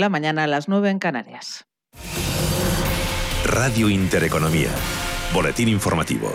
La mañana a las 9 en Canarias. Radio Intereconomía. Boletín informativo.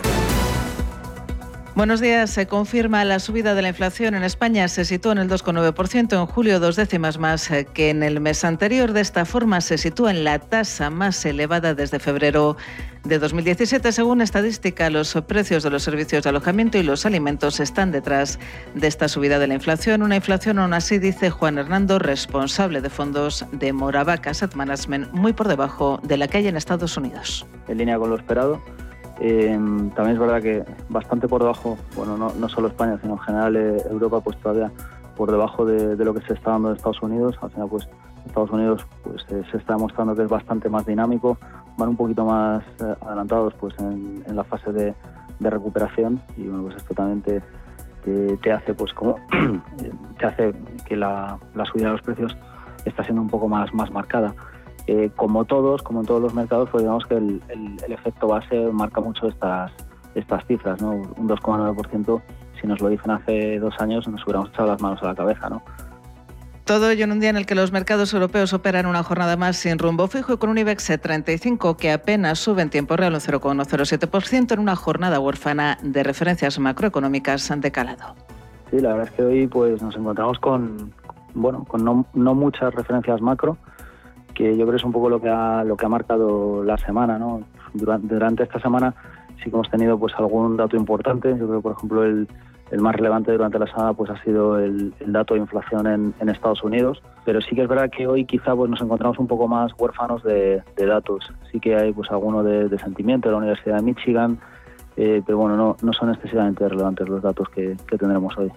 Buenos días. Se confirma la subida de la inflación en España. Se sitúa en el 2,9% en julio, dos décimas más eh, que en el mes anterior. De esta forma, se sitúa en la tasa más elevada desde febrero de 2017. Según estadística, los precios de los servicios de alojamiento y los alimentos están detrás de esta subida de la inflación. Una inflación, aún así, dice Juan Hernando, responsable de fondos de Moravaca Asset Management, muy por debajo de la que hay en Estados Unidos. En línea con lo esperado eh, también es verdad que bastante por debajo, bueno, no, no solo España, sino en general eh, Europa, pues todavía por debajo de, lo que se está dando en Estados Unidos. Al final, pues Estados Unidos pues, eh, se está demostrando que es bastante más dinámico, van un poquito más adelantados pues en, la fase de, recuperación y bueno, pues esto también te, hace pues como te hace que la, la subida de los precios está siendo un poco más, más marcada. Eh, como todos, como en todos los mercados, pues digamos que el, efecto base marca mucho estas, estas cifras, ¿no? Un 2,9%, si nos lo dicen hace dos años, nos hubiéramos echado las manos a la cabeza, ¿no? Todo ello en un día en el que los mercados europeos operan una jornada más sin rumbo fijo y con un IBEX 35 que apenas sube en tiempo real un 0,07% en una jornada huérfana de referencias macroeconómicas de calado. Sí, la verdad es que hoy pues nos encontramos con, bueno, con no, no muchas referencias macro, que yo creo que es un poco lo que ha, lo que ha marcado la semana. ¿no? Durante, esta semana sí que hemos tenido pues algún dato importante. Yo creo, por ejemplo, el, el más relevante durante la semana pues ha sido el, dato de inflación en, Estados Unidos. Pero sí que es verdad que hoy quizá pues nos encontramos un poco más huérfanos de, datos. Sí que hay pues alguno de, de sentimiento de la Universidad de Michigan, eh, pero bueno, no, no son excesivamente relevantes los datos que, que tendremos hoy.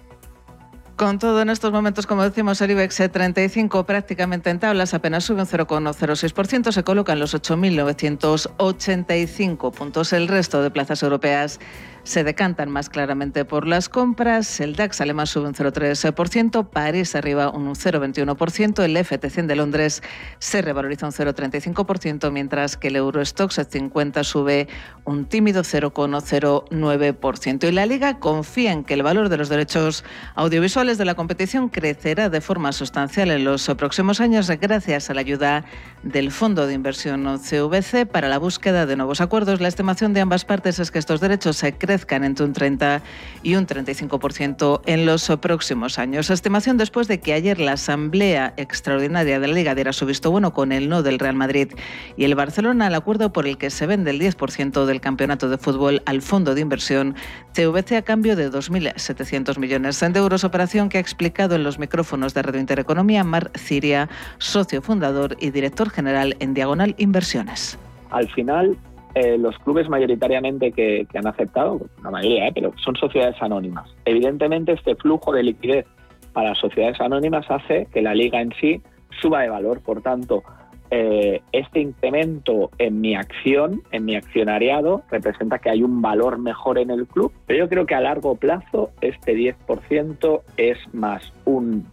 Con todo, en estos momentos, como decimos, el IBEX 35 prácticamente en tablas, apenas sube un 0,06%, se coloca en los 8.985 puntos. El resto de plazas europeas se decantan más claramente por las compras. El DAX alemán sube un 0,3%, París arriba un 0,21%, el FT100 de Londres se revaloriza un 0,35%, mientras que el Eurostox 50 sube un tímido 0,09%. Y la Liga confía en que el valor de los derechos audiovisuales de la competición crecerá de forma sustancial en los próximos años gracias a la ayuda del Fondo de Inversión CVC para la búsqueda de nuevos acuerdos. La estimación de ambas partes es que estos derechos se crecen entre un 30 y un 35% en los próximos años. Estimación después de que ayer la Asamblea Extraordinaria de la Liga diera su visto bueno con el no del Real Madrid y el Barcelona al acuerdo por el que se vende el 10% del campeonato de fútbol al fondo de inversión CVC a cambio de 2.700 millones de euros, operación que ha explicado en los micrófonos de Radio Intereconomía Mar Ciria, socio fundador y director general en Diagonal Inversiones. Al final, eh, los clubes mayoritariamente que, han aceptado, la mayoría, eh, pero son sociedades anónimas. Evidentemente este flujo de liquidez para sociedades anónimas hace que la liga en sí suba de valor. Por tanto, eh, este incremento en mi acción, en mi accionariado, representa que hay un valor mejor en el club. Pero yo creo que a largo plazo este 10% es más un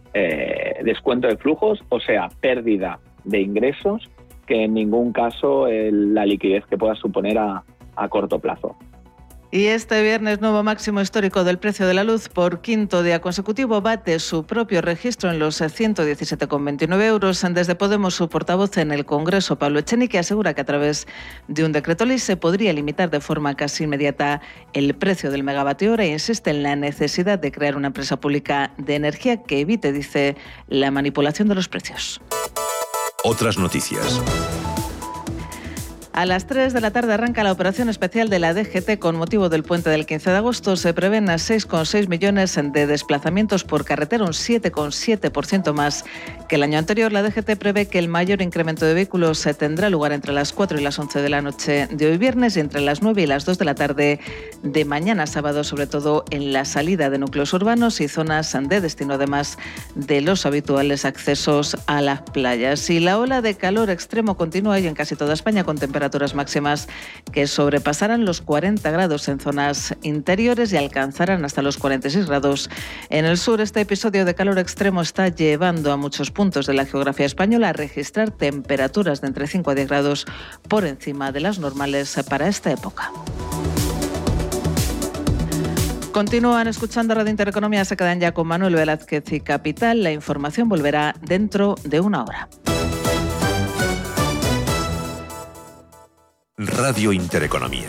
descuento de flujos, o sea, pérdida de ingresos que en ningún caso la liquidez que pueda suponer a, corto plazo. Y este viernes, nuevo máximo histórico del precio de la luz por quinto día consecutivo, bate su propio registro en los 117,29 euros. Desde Podemos, su portavoz en el Congreso, Pablo Echenique, asegura que a través de un decreto ley se podría limitar de forma casi inmediata el precio del megavatio hora e insiste en la necesidad de crear una empresa pública de energía que evite, dice, la manipulación de los precios. Otras noticias. A las 3 de la tarde arranca la operación especial de la DGT con motivo del puente del 15 de agosto. Se prevén a 6,6 millones de desplazamientos por carretera, un 7,7% más que el año anterior. La DGT prevé que el mayor incremento de vehículos se tendrá lugar entre las 4 y las 11 de la noche de hoy viernes y entre las 9 y las 2 de la tarde de mañana sábado, sobre todo en la salida de núcleos urbanos y zonas de destino, además de los habituales accesos a las playas. Y la ola de calor extremo continúa y en casi toda España con temperaturas máximas que sobrepasarán los 40 grados en zonas interiores y alcanzarán hasta los 46 grados en el sur. Este episodio de calor extremo está llevando a muchos puntos de la geografía española a registrar temperaturas de entre 5 a 10 grados por encima de las normales para esta época. Continúan escuchando Radio Intereconomía, se quedan ya con Manuel Velázquez y Capital. La información volverá dentro de una hora. Radio Intereconomía.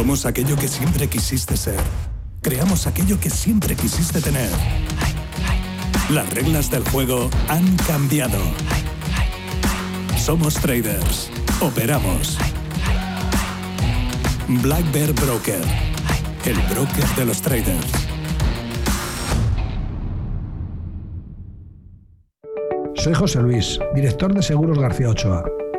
Somos aquello que siempre quisiste ser. Creamos aquello que siempre quisiste tener. Las reglas del juego han cambiado. Somos traders. Operamos. Black Bear Broker. El broker de los traders. Soy José Luis, director de Seguros García Ochoa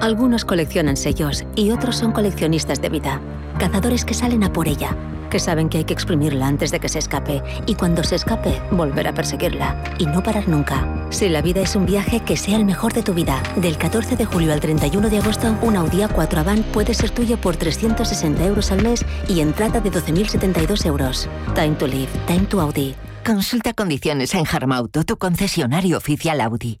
Algunos coleccionan sellos y otros son coleccionistas de vida. Cazadores que salen a por ella que saben que hay que exprimirla antes de que se escape y cuando se escape, volver a perseguirla y no parar nunca. Si la vida es un viaje, que sea el mejor de tu vida. Del 14 de julio al 31 de agosto, un Audi A4 Avant puede ser tuyo por 360 euros al mes y entrada de 12.072 euros. Time to live, time to Audi. Consulta condiciones en Harmauto, tu concesionario oficial Audi.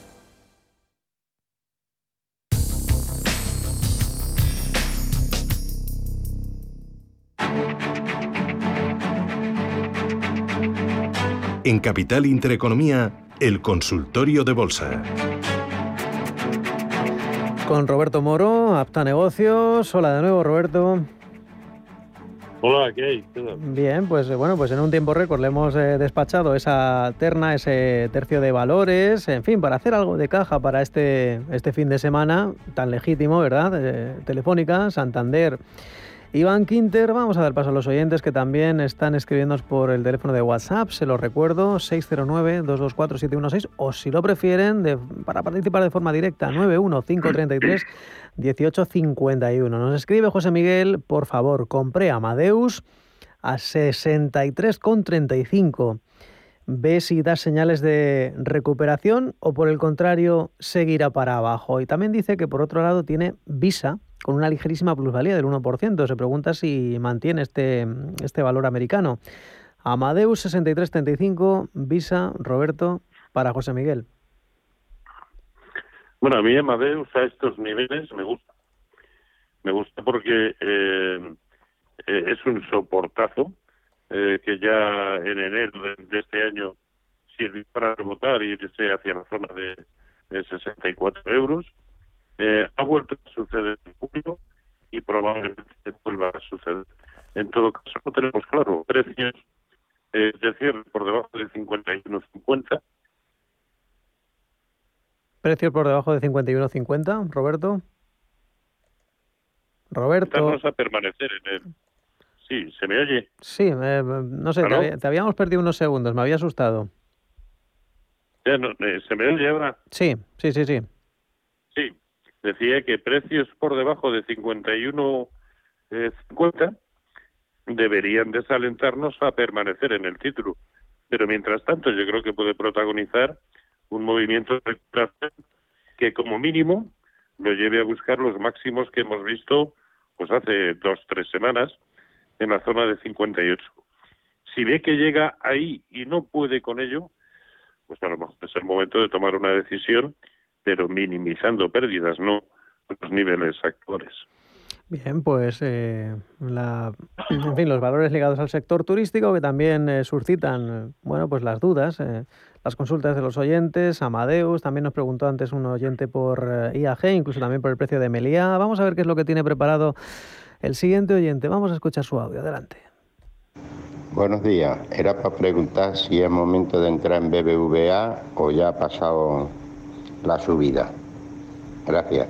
En Capital Intereconomía, el consultorio de bolsa. Con Roberto Moro, Apta Negocios. Hola de nuevo, Roberto. Hola, ¿qué hay? Bien, pues eh, bueno, pues en un tiempo récord le hemos eh, despachado esa terna, ese tercio de valores, en fin, para hacer algo de caja para este, este fin de semana tan legítimo, ¿verdad? Eh, Telefónica, Santander Iván Quinter, vamos a dar paso a los oyentes que también están escribiéndonos por el teléfono de WhatsApp, se los recuerdo, 609-224-716, o si lo prefieren, para participar de forma directa, 91533-1851. Nos escribe José Miguel, por favor, compré Amadeus a 63,35. ¿Ve si da señales de recuperación o por el contrario seguirá para abajo? Y también dice que por otro lado tiene Visa con una ligerísima plusvalía del 1%. Se pregunta si mantiene este, este valor americano. Amadeus 63.35, Visa, Roberto, para José Miguel. Bueno, a mí Amadeus a estos niveles me gusta. Me gusta porque eh, eh, es un soportazo eh, que ya en enero de, este año sirve para rebotar y irse hacia la zona de, de 64 euros eh, ha vuelto a suceder en julio y probablemente vuelva a suceder. En todo caso, no tenemos claro precios eh, de cierre por debajo de 51.50. ¿Precios por debajo de 51.50, Roberto? Roberto. Vamos a permanecer en el. Sí, ¿se me oye? Sí, no sé, te, habíamos perdido unos segundos, me había asustado. Ya no, eh, ¿Se me oye ahora? Sí, sí, sí, sí. Decía que precios por debajo de 51.50 eh, deberían desalentarnos a permanecer en el título. Pero mientras tanto, yo creo que puede protagonizar un movimiento de que como mínimo lo lleve a buscar los máximos que hemos visto pues hace dos, tres semanas en la zona de 58. Si ve que llega ahí y no puede con ello, pues a lo mejor es el momento de tomar una decisión, pero minimizando pérdidas, no los niveles actuales. Bien, pues eh, en fin, los valores ligados al sector turístico que también eh, suscitan, bueno, pues las dudas, eh, las consultas de los oyentes. Amadeus también nos preguntó antes un oyente por IAG, incluso también por el precio de Meliá. Vamos a ver qué es lo que tiene preparado el siguiente oyente. Vamos a escuchar su audio. Adelante. Buenos días. Era para preguntar si es momento de entrar en BBVA o ya ha pasado la subida. Gracias.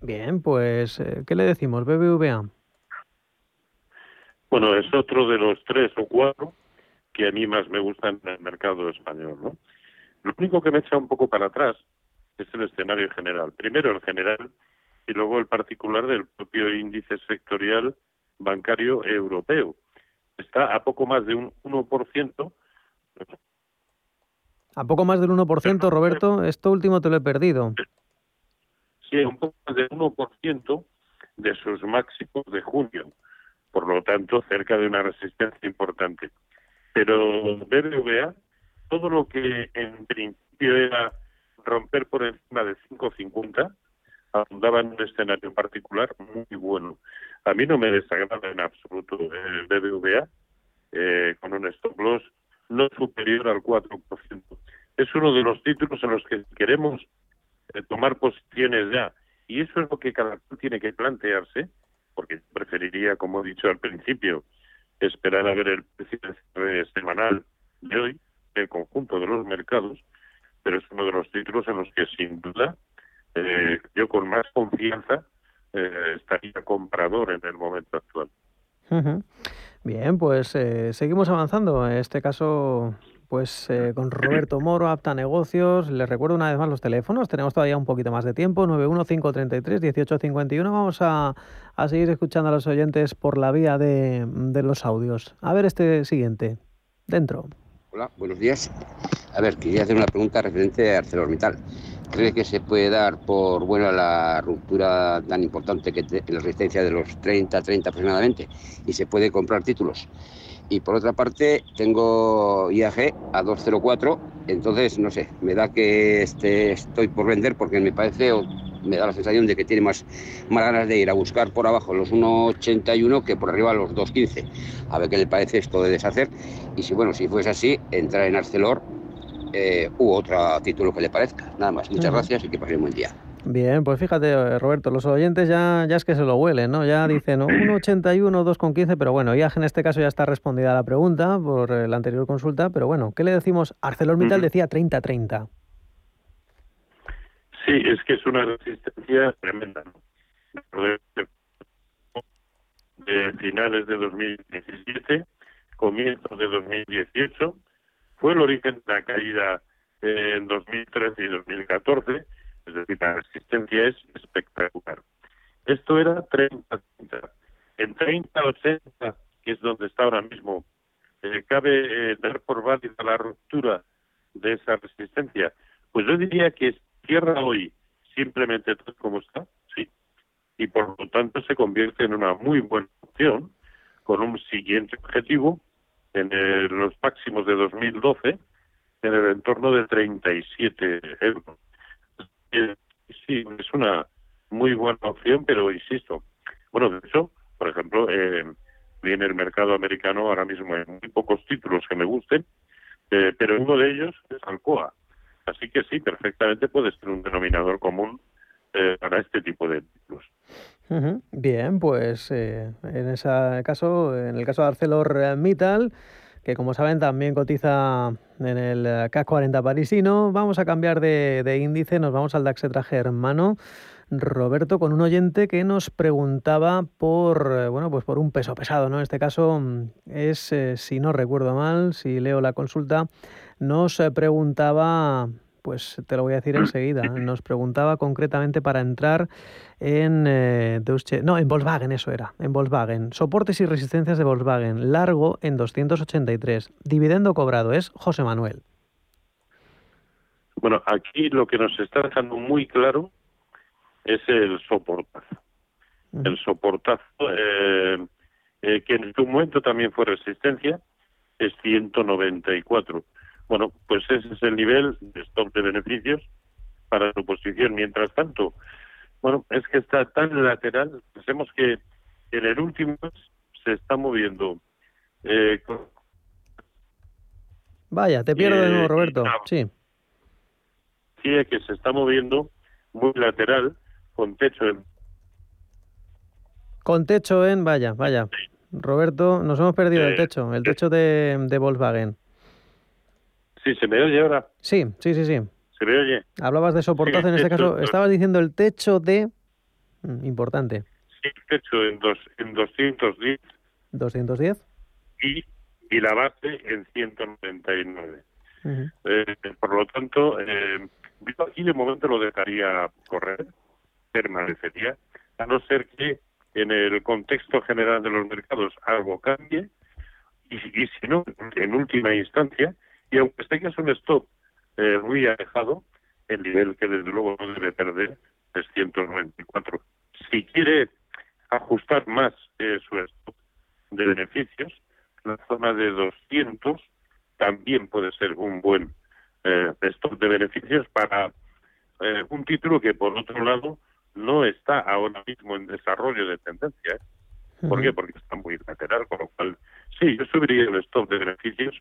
Bien, pues, eh, ¿qué le decimos, BBVA? Bueno, es otro de los tres o cuatro que a mí más me gustan en el mercado español, ¿no? Lo único que me echa un poco para atrás es el escenario general. Primero el general y luego el particular del propio índice sectorial bancario europeo. Está a poco más de un 1%. A poco más del 1%, Roberto, esto último te lo he perdido un poco más del 1% de sus máximos de junio, por lo tanto cerca de una resistencia importante. Pero BBVA, todo lo que en principio era romper por encima de 5.50, abundaba en un escenario particular muy bueno. A mí no me desagrada en absoluto el BBVA, eh, con un stop loss no superior al 4%. Es uno de los títulos en los que queremos tomar posiciones ya. Y eso es lo que cada uno tiene que plantearse, porque preferiría, como he dicho al principio, esperar a ver el precio semanal de hoy, el conjunto de los mercados, pero es uno de los títulos en los que sin duda eh, yo con más confianza eh, estaría comprador en el momento actual. Bien, pues eh, seguimos avanzando. En este caso, pues eh, con Roberto Moro, Apta Negocios. Les recuerdo una vez más los teléfonos. Tenemos todavía un poquito más de tiempo. 915331851. Vamos a, a seguir escuchando a los oyentes por la vía de, de los audios. A ver este siguiente. Dentro. Hola, buenos días. A ver, quería hacer una pregunta referente a ArcelorMittal. ¿Cree que se puede dar por buena la ruptura tan importante que en la resistencia de los 30, 30 aproximadamente y se puede comprar títulos? y por otra parte tengo IAG a 204, entonces no sé, me da que este, estoy por vender porque me parece me da la sensación de que tiene más, más ganas de ir a buscar por abajo los 1,81 que por arriba los 2,15. A ver qué le parece esto de deshacer y si bueno, si fuese así, entrar en Arcelor eh, u otro título que le parezca. Nada más, muchas gracias y que pasen un buen día. Bien, pues fíjate, eh, Roberto, los oyentes ya, ya es que se lo huelen, ¿no? Ya dicen 1,81, 2,15, pero bueno, ya en este caso ya está respondida la pregunta por eh, la anterior consulta, pero bueno, ¿qué le decimos? ArcelorMittal decía 30-30. Sí, es que es una resistencia tremenda, De finales de 2017, comienzos de 2018, fue el origen de la caída en 2013 y 2014 es decir, la resistencia es espectacular. Esto era 30 En 30-80, que es donde está ahora mismo, eh, cabe eh, dar por válida la ruptura de esa resistencia. Pues yo diría que cierra hoy simplemente todo como está, sí, y por lo tanto se convierte en una muy buena opción con un siguiente objetivo en los máximos de 2012 en el entorno de 37 euros sí, es una muy buena opción, pero insisto, bueno, de hecho, por ejemplo, eh, en el mercado americano ahora mismo hay muy pocos títulos que me gusten, eh, pero uno de ellos es Alcoa. Así que sí, perfectamente puede ser un denominador común eh, para este tipo de títulos. Bien, pues eh, en ese caso, en el caso de ArcelorMittal, que como saben también cotiza en el CAC 40 parisino. Vamos a cambiar de, índice, nos vamos al DAX traje hermano. Roberto, con un oyente que nos preguntaba por, eh, bueno, pues por un peso pesado, ¿no? En este caso mm, es, si no recuerdo mal, si leo la consulta, nos eh, preguntaba Pues te lo voy a decir enseguida. Nos preguntaba concretamente para entrar en eh, no, en Volkswagen, eso era, en Volkswagen. Soportes y resistencias de Volkswagen, largo en 283. Dividendo cobrado es José Manuel. Bueno, aquí lo que nos está dejando muy claro es el soportazo. El soportazo, eh, eh, que en su momento también fue resistencia, es 194. Bueno, pues ese es el nivel de stop de beneficios para su posición. Mientras tanto, bueno, es que está tan lateral, pensemos que en el último se está moviendo. Eh, Vaya, te pierdo de nuevo, Roberto. Sí. Sí, que se está moviendo muy lateral, con techo en... Con techo en, vaya, vaya. Roberto, nos hemos perdido el techo, el techo de, de Volkswagen. Sí, ¿se me oye ahora? Sí, sí, sí, sí. ¿Se me oye? Hablabas de soportazo, en este caso estabas diciendo el techo de... Mm, importante. Sí, el techo en, dos, en 210. ¿210? Y, y la base en 199. eh, por lo tanto, eh, yo aquí de momento lo dejaría correr, permanecería, a no ser que en el contexto general de los mercados algo cambie y, y si no, en última instancia, y aunque tengas un stop eh, muy alejado, el nivel que desde luego no debe perder es 194. Si quiere ajustar más eh, su stop de beneficios, la zona de 200 también puede ser un buen eh, stop de beneficios para eh, un título que, por otro lado, no está ahora mismo en desarrollo de tendencia. ¿eh? ¿Por qué? Porque está muy lateral, con lo cual, sí, yo subiría el stop de beneficios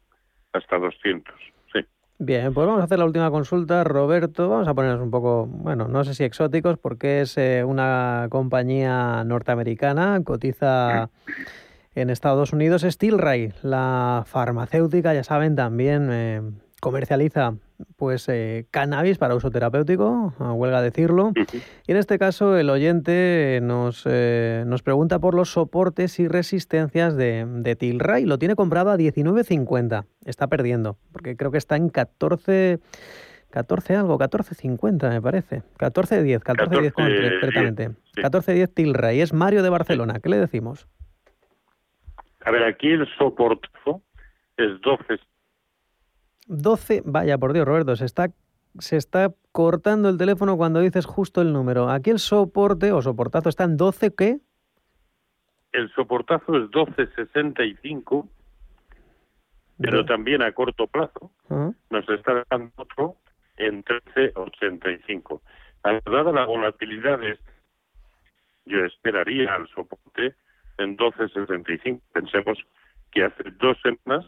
hasta 200. Sí. Bien, pues vamos a hacer la última consulta. Roberto, vamos a ponernos un poco, bueno, no sé si exóticos, porque es eh, una compañía norteamericana, cotiza en Estados Unidos. Stilray, la farmacéutica, ya saben, también eh, comercializa pues eh, cannabis para uso terapéutico, huelga decirlo. Y en este caso el oyente nos, eh, nos pregunta por los soportes y resistencias de, de Tilray. Lo tiene comprado a 19.50. Está perdiendo, porque creo que está en 14... 14 algo, 14.50 me parece. 14.10, 14.10 concretamente. 14.10 Tilray. Es Mario de Barcelona. ¿Qué le decimos? A ver, aquí el soportazo es 12 12, vaya por Dios, Roberto, se está, se está cortando el teléfono cuando dices justo el número. Aquí el soporte o soportazo está en 12, ¿qué? El soportazo es 1265, pero también a corto plazo Ah, nos está dando otro en 1385. Dada la volatilidad, de este, yo esperaría al soporte en 1265. Pensemos que hace dos semanas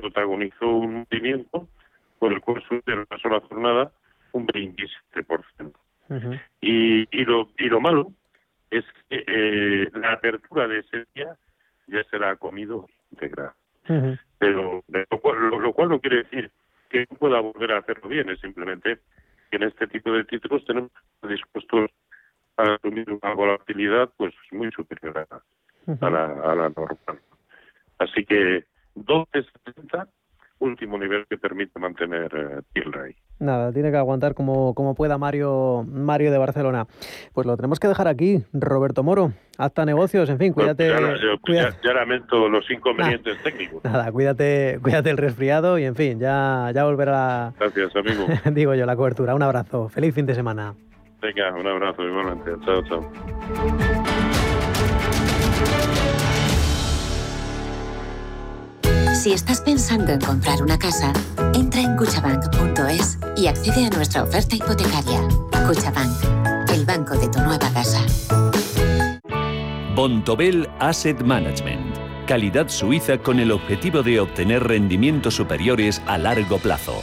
protagonizó un movimiento por el cual en una sola jornada un 27%. Y, y, lo, y lo malo es que eh, la apertura de ese día ya se la ha comido íntegra. Pero lo cual, lo, lo cual no quiere decir que no pueda volver a hacerlo bien, es simplemente que en este tipo de títulos tenemos dispuestos a asumir una volatilidad pues muy superior a, a la, a la normal. Así que 12.70, último nivel que permite mantener eh, Tilray. Nada, tiene que aguantar como, como pueda Mario, Mario de Barcelona. Pues lo tenemos que dejar aquí, Roberto Moro. Hasta negocios, en fin, cuídate. Pues ya, yo- cuida- ya- ya lamento los inconvenientes técnicos. Nada, cuídate, cuídate el resfriado y en fin, ya, ya volverá, Gracias, amigo. digo yo, la cobertura. Un abrazo. Feliz fin de semana. Venga, un abrazo igualmente. Chao, chao. Si estás pensando en comprar una casa, entra en cuchabank.es y accede a nuestra oferta hipotecaria. Cuchabank, el banco de tu nueva casa. Bontobel Asset Management. Calidad suiza con el objetivo de obtener rendimientos superiores a largo plazo.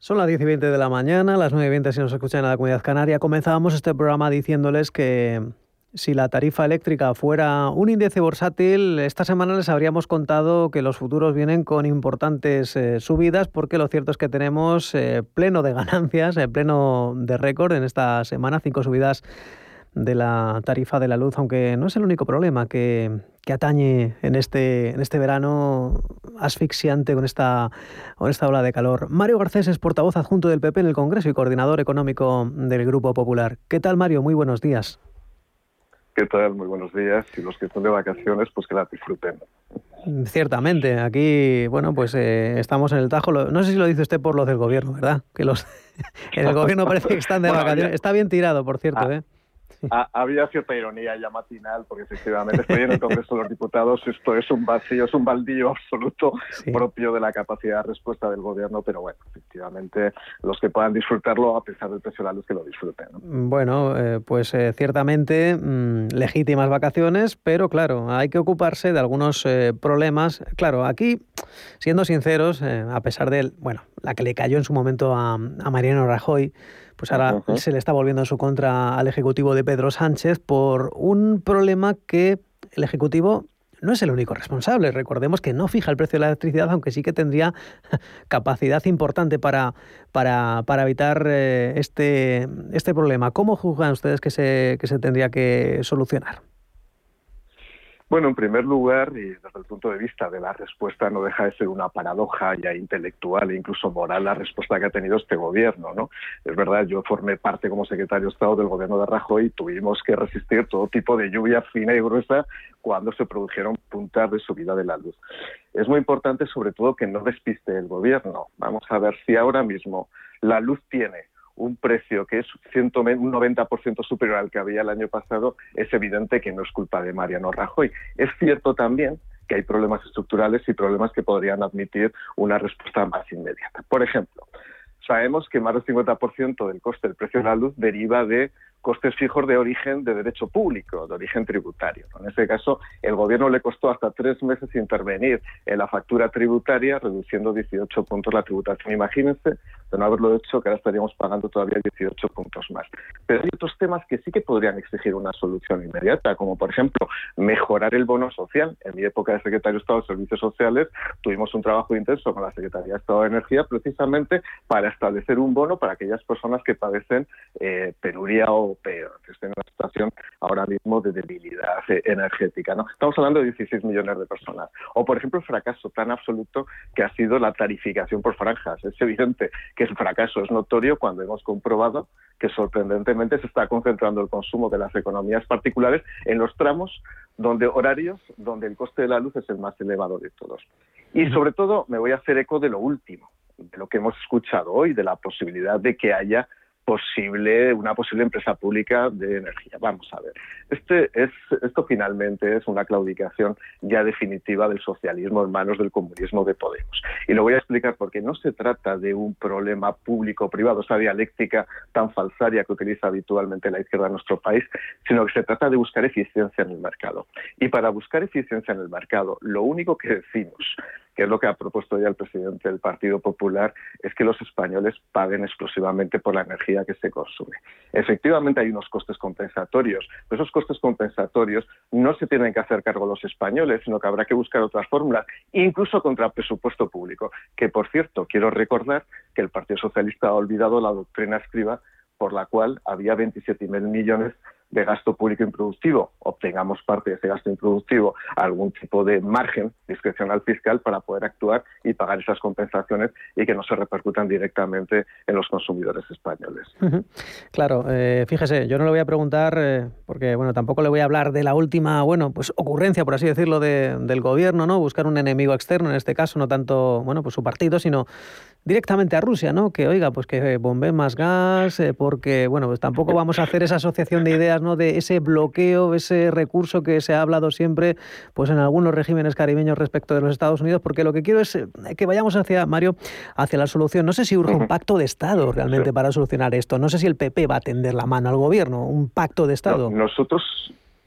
Son las 10 y 20 de la mañana, las 9 y 20 si nos escuchan en la Comunidad Canaria. Comenzábamos este programa diciéndoles que si la tarifa eléctrica fuera un índice bursátil, esta semana les habríamos contado que los futuros vienen con importantes eh, subidas porque lo cierto es que tenemos eh, pleno de ganancias, eh, pleno de récord en esta semana, cinco subidas de la tarifa de la luz, aunque no es el único problema que, que atañe en este, en este verano asfixiante con esta, con esta ola de calor. Mario Garcés es portavoz adjunto del PP en el Congreso y coordinador económico del Grupo Popular. ¿Qué tal, Mario? Muy buenos días. ¿Qué tal? Muy buenos días. Y los que están de vacaciones, pues que la disfruten. Ciertamente, aquí, bueno, pues eh, estamos en el Tajo. No sé si lo dice usted por los del gobierno, ¿verdad? Que los en el gobierno parece que están de vacaciones. Está bien tirado, por cierto, ah, ¿eh? había cierta ironía ya matinal, porque efectivamente estoy en el Congreso de los Diputados, esto es un vacío, es un baldío absoluto propio de la capacidad de respuesta del Gobierno, pero bueno, efectivamente los que puedan disfrutarlo, a pesar del precio de la luz, que lo disfruten. Bueno, eh, pues eh, ciertamente mm, legítimas vacaciones, pero claro, hay que ocuparse de algunos eh, problemas. Claro, aquí, siendo sinceros, a pesar de, bueno, la que le cayó en su momento a, a Mariano Rajoy, pues ahora se le está volviendo en su contra al Ejecutivo de Pedro Sánchez por un problema que el Ejecutivo no es el único responsable. Recordemos que no fija el precio de la electricidad, aunque sí que tendría capacidad importante para, para, para evitar eh, este, este problema. ¿Cómo juzgan ustedes que se, que se tendría que solucionar? Bueno, en primer lugar, y desde el punto de vista de la respuesta, no deja de ser una paradoja ya intelectual e incluso moral la respuesta que ha tenido este gobierno. ¿no? Es verdad, yo formé parte como secretario de Estado del gobierno de Rajoy y tuvimos que resistir todo tipo de lluvia fina y gruesa cuando se produjeron puntas de subida de la luz. Es muy importante, sobre todo, que no despiste el gobierno. Vamos a ver si ahora mismo la luz tiene un precio que es un 90% superior al que había el año pasado, es evidente que no es culpa de Mariano Rajoy. Es cierto también que hay problemas estructurales y problemas que podrían admitir una respuesta más inmediata. Por ejemplo, sabemos que más del 50% del coste del precio de la luz deriva de costes fijos de origen de derecho público, de origen tributario. En este caso, el Gobierno le costó hasta tres meses intervenir en la factura tributaria, reduciendo 18 puntos la tributación. Imagínense de no haberlo hecho, que ahora estaríamos pagando todavía 18 puntos más. Pero hay otros temas que sí que podrían exigir una solución inmediata, como por ejemplo mejorar el bono social. En mi época de secretario de Estado de Servicios Sociales tuvimos un trabajo intenso con la Secretaría de Estado de Energía precisamente para establecer un bono para aquellas personas que padecen eh, penuria o peor, que estén en una situación ahora mismo de debilidad energética. ¿no? Estamos hablando de 16 millones de personas. O, por ejemplo, el fracaso tan absoluto que ha sido la tarificación por franjas. Es evidente que el fracaso es notorio cuando hemos comprobado que sorprendentemente se está concentrando el consumo de las economías particulares en los tramos donde horarios donde el coste de la luz es el más elevado de todos. Y sobre todo me voy a hacer eco de lo último, de lo que hemos escuchado hoy, de la posibilidad de que haya posible, una posible empresa pública de energía. Vamos a ver. Este es, esto finalmente es una claudicación ya definitiva del socialismo en manos del comunismo de Podemos. Y lo voy a explicar porque no se trata de un problema público-privado, esa dialéctica tan falsaria que utiliza habitualmente la izquierda en nuestro país, sino que se trata de buscar eficiencia en el mercado. Y para buscar eficiencia en el mercado, lo único que decimos que es lo que ha propuesto ya el presidente del Partido Popular, es que los españoles paguen exclusivamente por la energía que se consume. Efectivamente hay unos costes compensatorios, pero esos costes compensatorios no se tienen que hacer cargo los españoles, sino que habrá que buscar otras fórmulas, incluso contra presupuesto público, que por cierto, quiero recordar que el Partido Socialista ha olvidado la doctrina escriba por la cual había 27.000 millones gasto público improductivo, obtengamos parte de ese gasto improductivo algún tipo de margen discrecional fiscal para poder actuar y pagar esas compensaciones y que no se repercutan directamente en los consumidores españoles. Claro, eh, fíjese, yo no le voy a preguntar, eh, porque bueno, tampoco le voy a hablar de la última, bueno, pues ocurrencia, por así decirlo, del gobierno, ¿no? Buscar un enemigo externo, en este caso, no tanto, bueno, pues su partido, sino directamente a Rusia, ¿no? Que oiga, pues que bombe más gas, eh, porque bueno, pues tampoco vamos a hacer esa asociación de ideas, ¿no? De ese bloqueo, ese recurso que se ha hablado siempre, pues en algunos regímenes caribeños respecto de los Estados Unidos, porque lo que quiero es eh, que vayamos hacia Mario, hacia la solución. No sé si urge un pacto de Estado realmente para solucionar esto. No sé si el PP va a tender la mano al gobierno, un pacto de Estado. nosotros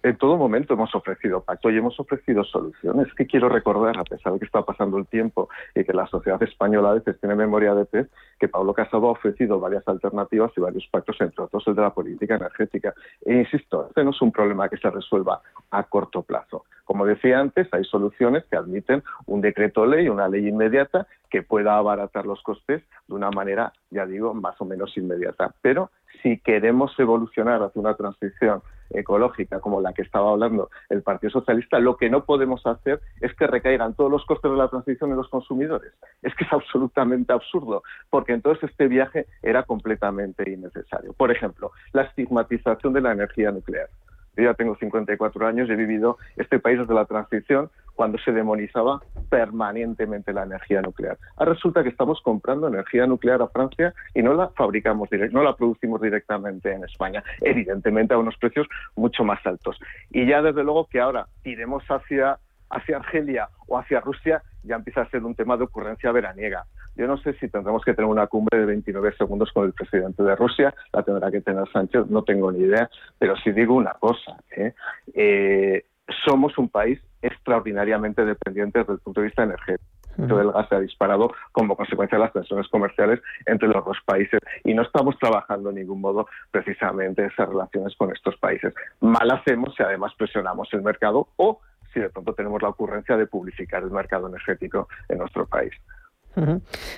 en todo momento hemos ofrecido pacto y hemos ofrecido soluciones. Que quiero recordar, a pesar de que está pasando el tiempo y que la sociedad española a veces tiene memoria de pez, que Pablo Casado ha ofrecido varias alternativas y varios pactos, entre otros el de la política energética. E insisto, este no es un problema que se resuelva a corto plazo. Como decía antes, hay soluciones que admiten un decreto ley, una ley inmediata que pueda abaratar los costes de una manera, ya digo, más o menos inmediata. Pero si queremos evolucionar hacia una transición ecológica como la que estaba hablando el Partido Socialista, lo que no podemos hacer es que recaigan todos los costes de la transición en los consumidores. Es que es absolutamente absurdo, porque entonces este viaje era completamente innecesario. Por ejemplo, la estigmatización de la energía nuclear. Yo ya tengo 54 años y he vivido este país desde la transición cuando se demonizaba permanentemente la energía nuclear. Ahora resulta que estamos comprando energía nuclear a Francia y no la fabricamos, no la producimos directamente en España, evidentemente a unos precios mucho más altos. Y ya desde luego que ahora iremos hacia hacia Argelia o hacia Rusia ya empieza a ser un tema de ocurrencia veraniega. Yo no sé si tendremos que tener una cumbre de 29 segundos con el presidente de Rusia, la tendrá que tener Sánchez, no tengo ni idea, pero sí digo una cosa. ¿eh? Eh, somos un país extraordinariamente dependiente desde el punto de vista energético. El gas se ha disparado como consecuencia de las tensiones comerciales entre los dos países y no estamos trabajando en ningún modo precisamente esas relaciones con estos países. Mal hacemos si además presionamos el mercado o si de pronto tenemos la ocurrencia de publificar el mercado energético en nuestro país.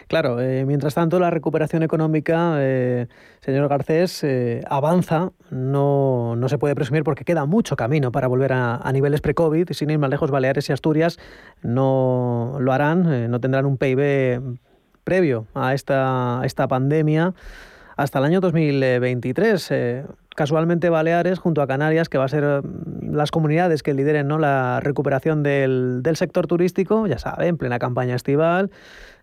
Claro, eh, mientras tanto la recuperación económica, eh, señor Garcés, eh, avanza, no, no, se puede presumir porque queda mucho camino para volver a, a niveles pre-COVID, sin ir más lejos, Baleares y Asturias no lo harán, no tendrán un PIB previo a esta, esta pandemia hasta el año 2023 casualmente Baleares junto a Canarias, que va a ser mm, las comunidades que lideren ¿no? la recuperación del, del sector turístico, ya saben, plena campaña estival,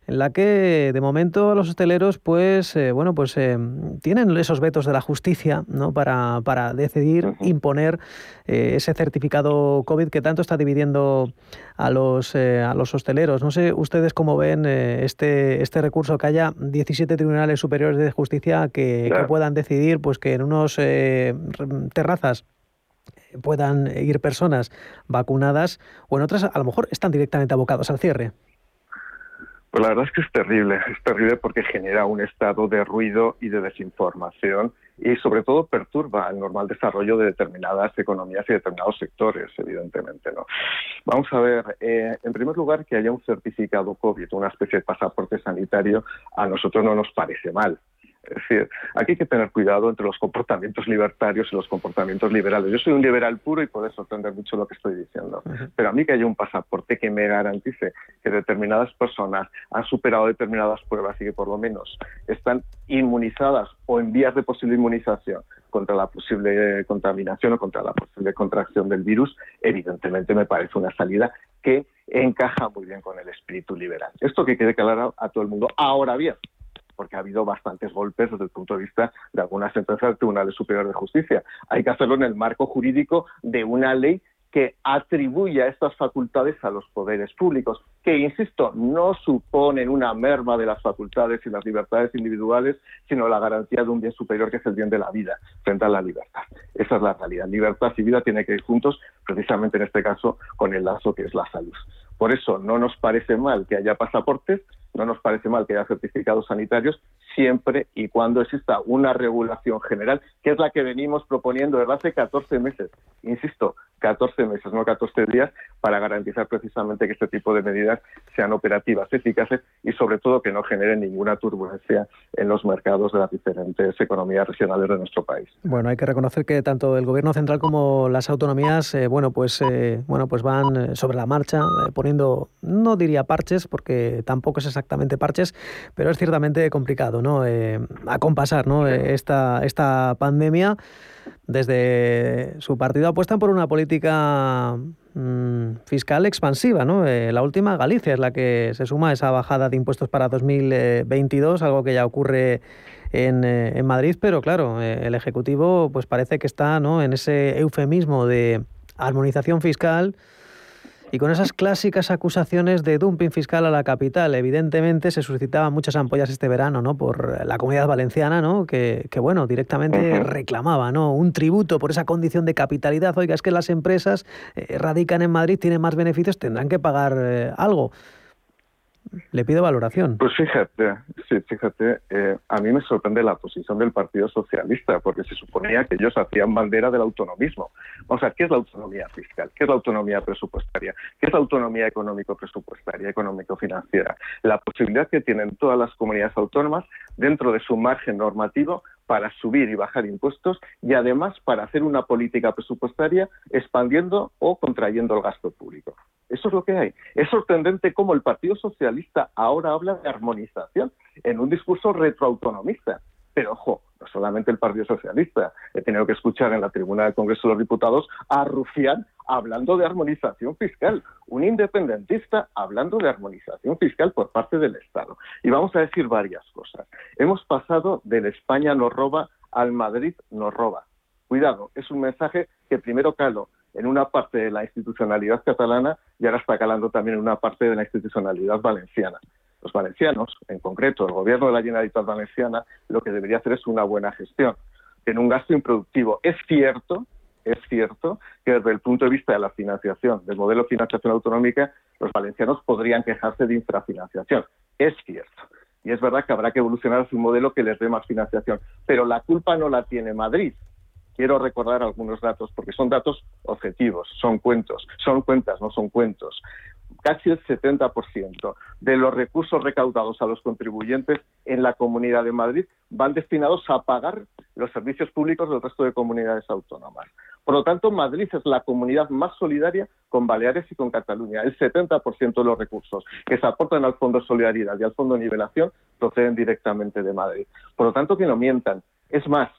en la que de momento los hosteleros pues eh, bueno pues eh, tienen esos vetos de la justicia ¿no? para, para decidir imponer eh, ese certificado COVID que tanto está dividiendo a los, a los hosteleros. No sé ustedes cómo ven este, este recurso que haya 17 tribunales superiores de justicia que, que puedan decidir pues que en unos terrazas puedan ir personas vacunadas o en otras a lo mejor están directamente abocados al cierre. Pues la verdad es que es terrible, es terrible porque genera un estado de ruido y de desinformación y sobre todo perturba el normal desarrollo de determinadas economías y determinados sectores, evidentemente. ¿no? Vamos a ver, eh, en primer lugar, que haya un certificado COVID, una especie de pasaporte sanitario, a nosotros no nos parece mal. Es decir, aquí hay que tener cuidado entre los comportamientos libertarios y los comportamientos liberales. Yo soy un liberal puro y puede sorprender mucho lo que estoy diciendo. Pero a mí que haya un pasaporte que me garantice que determinadas personas han superado determinadas pruebas y que por lo menos están inmunizadas o en vías de posible inmunización contra la posible contaminación o contra la posible contracción del virus, evidentemente me parece una salida que encaja muy bien con el espíritu liberal. Esto que quede claro a todo el mundo. Ahora bien, porque ha habido bastantes golpes desde el punto de vista de algunas sentencias del Tribunal Superior de Justicia. Hay que hacerlo en el marco jurídico de una ley que atribuya estas facultades a los poderes públicos, que, insisto, no suponen una merma de las facultades y las libertades individuales, sino la garantía de un bien superior que es el bien de la vida frente a la libertad. Esa es la realidad. Libertad y vida tienen que ir juntos, precisamente en este caso, con el lazo que es la salud. Por eso no nos parece mal que haya pasaportes, no nos parece mal que haya certificados sanitarios, siempre y cuando exista una regulación general, que es la que venimos proponiendo desde hace 14 meses. Insisto, 14 meses, no 14 días, para garantizar precisamente que este tipo de medidas sean operativas, eficaces y sobre todo que no generen ninguna turbulencia en los mercados de las diferentes economías regionales de nuestro país. Bueno, hay que reconocer que tanto el gobierno central como las autonomías, eh, bueno, pues eh, bueno, pues van eh, sobre la marcha poniendo, no diría parches, porque tampoco es exactamente parches, pero es ciertamente complicado, ¿no? acompasar, ¿no? esta esta pandemia desde su partido apuestan por una política mm, fiscal expansiva. ¿no? Eh, la última, Galicia, es la que se suma a esa bajada de impuestos para 2022, algo que ya ocurre en, eh, en Madrid, pero claro, eh, el Ejecutivo pues parece que está ¿no? en ese eufemismo de armonización fiscal y con esas clásicas acusaciones de dumping fiscal a la capital. Evidentemente se suscitaban muchas ampollas este verano, ¿no? Por la comunidad valenciana, ¿no? Que, bueno, directamente reclamaba, ¿no? Un tributo por esa condición de capitalidad. Oiga, es que las empresas eh, radican en Madrid, tienen más beneficios, tendrán que pagar eh, algo. Le pido valoración. Pues fíjate, sí, fíjate, eh, a mí me sorprende la posición del Partido Socialista, porque se suponía que ellos hacían bandera del autonomismo. O sea, ¿qué es la autonomía fiscal? ¿Qué es la autonomía presupuestaria? ¿Qué es la autonomía económico-presupuestaria, económico-financiera? La posibilidad que tienen todas las comunidades autónomas dentro de su margen normativo para subir y bajar impuestos y además para hacer una política presupuestaria expandiendo o contrayendo el gasto público. Eso es lo que hay. Es sorprendente cómo el Partido Socialista ahora habla de armonización en un discurso retroautonomista. Pero ojo, no solamente el Partido Socialista. He tenido que escuchar en la tribuna del Congreso de los Diputados a Rufián hablando de armonización fiscal, un independentista hablando de armonización fiscal por parte del Estado. Y vamos a decir varias cosas. Hemos pasado del España nos roba al Madrid nos roba. Cuidado, es un mensaje que primero caló en una parte de la institucionalidad catalana y ahora está calando también en una parte de la institucionalidad valenciana. Los valencianos, en concreto el gobierno de la Generalitat Valenciana, lo que debería hacer es una buena gestión, en un gasto improductivo. Es cierto, es cierto que desde el punto de vista de la financiación, del modelo de financiación autonómica, los valencianos podrían quejarse de infrafinanciación. Es cierto. Y es verdad que habrá que evolucionar hacia un modelo que les dé más financiación. Pero la culpa no la tiene Madrid, quiero recordar algunos datos porque son datos objetivos, son cuentos, son cuentas, no son cuentos. Casi el 70% de los recursos recaudados a los contribuyentes en la Comunidad de Madrid van destinados a pagar los servicios públicos del resto de comunidades autónomas. Por lo tanto, Madrid es la comunidad más solidaria con Baleares y con Cataluña. El 70% de los recursos que se aportan al Fondo Solidaridad y al Fondo Nivelación proceden directamente de Madrid. Por lo tanto, que no mientan. Es más,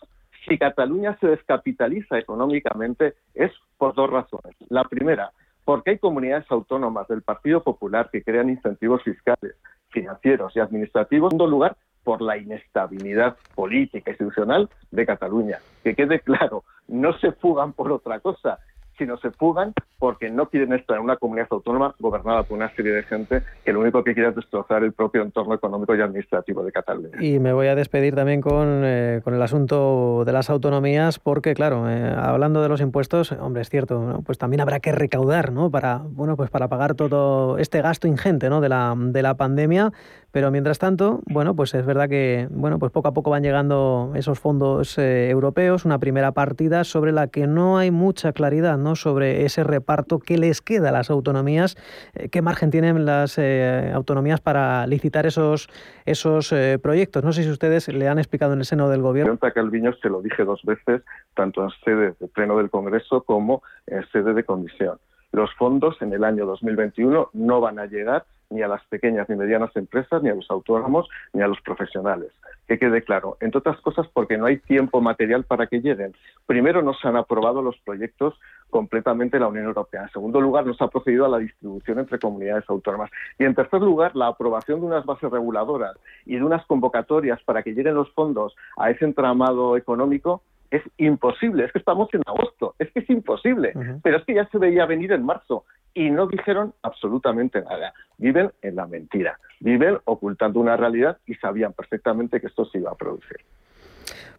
si Cataluña se descapitaliza económicamente es por dos razones. La primera, porque hay comunidades autónomas del Partido Popular que crean incentivos fiscales, financieros y administrativos. En segundo lugar, por la inestabilidad política e institucional de Cataluña. Que quede claro, no se fugan por otra cosa, sino se fugan porque no quieren estar en una comunidad autónoma gobernada por una serie de gente que lo único que quiere es destrozar el propio entorno económico y administrativo de Cataluña. Y me voy a despedir también con, eh, con el asunto de las autonomías, porque claro, eh, hablando de los impuestos, hombre, es cierto, pues también habrá que recaudar, ¿no? Para, bueno, pues para pagar todo este gasto ingente, ¿no? De la, de la pandemia, pero mientras tanto, bueno, pues es verdad que bueno, pues poco a poco van llegando esos fondos eh, europeos, una primera partida sobre la que no hay mucha claridad, ¿no? Sobre ese reparto que les queda a las autonomías, eh, qué margen tienen las eh, autonomías para licitar esos esos proyectos. No sé si ustedes le han explicado en el seno del gobierno. Calviño se lo dije dos veces, tanto en sede de pleno del Congreso como en sede de comisión. Los fondos en el año 2021 no van a llegar ni a las pequeñas ni medianas empresas, ni a los autónomos, ni a los profesionales. Que quede claro, entre otras cosas porque no hay tiempo material para que lleguen. Primero, no se han aprobado los proyectos completamente en la Unión Europea. En segundo lugar, no se ha procedido a la distribución entre comunidades autónomas. Y en tercer lugar, la aprobación de unas bases reguladoras y de unas convocatorias para que lleguen los fondos a ese entramado económico es imposible, es que estamos en agosto, es que es imposible, pero es que ya se veía venir en marzo y no dijeron absolutamente nada. Viven en la mentira, viven ocultando una realidad y sabían perfectamente que esto se iba a producir.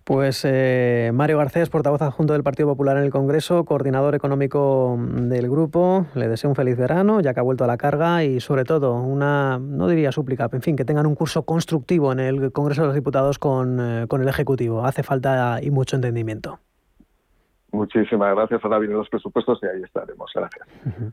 Pues eh, Mario Garcés, portavoz adjunto del Partido Popular en el Congreso, coordinador económico del grupo, le deseo un feliz verano, ya que ha vuelto a la carga y sobre todo una, no diría súplica, en fin, que tengan un curso constructivo en el Congreso de los Diputados con, eh, con el Ejecutivo. Hace falta y mucho entendimiento. Muchísimas gracias. Ahora vienen los presupuestos y ahí estaremos. Gracias.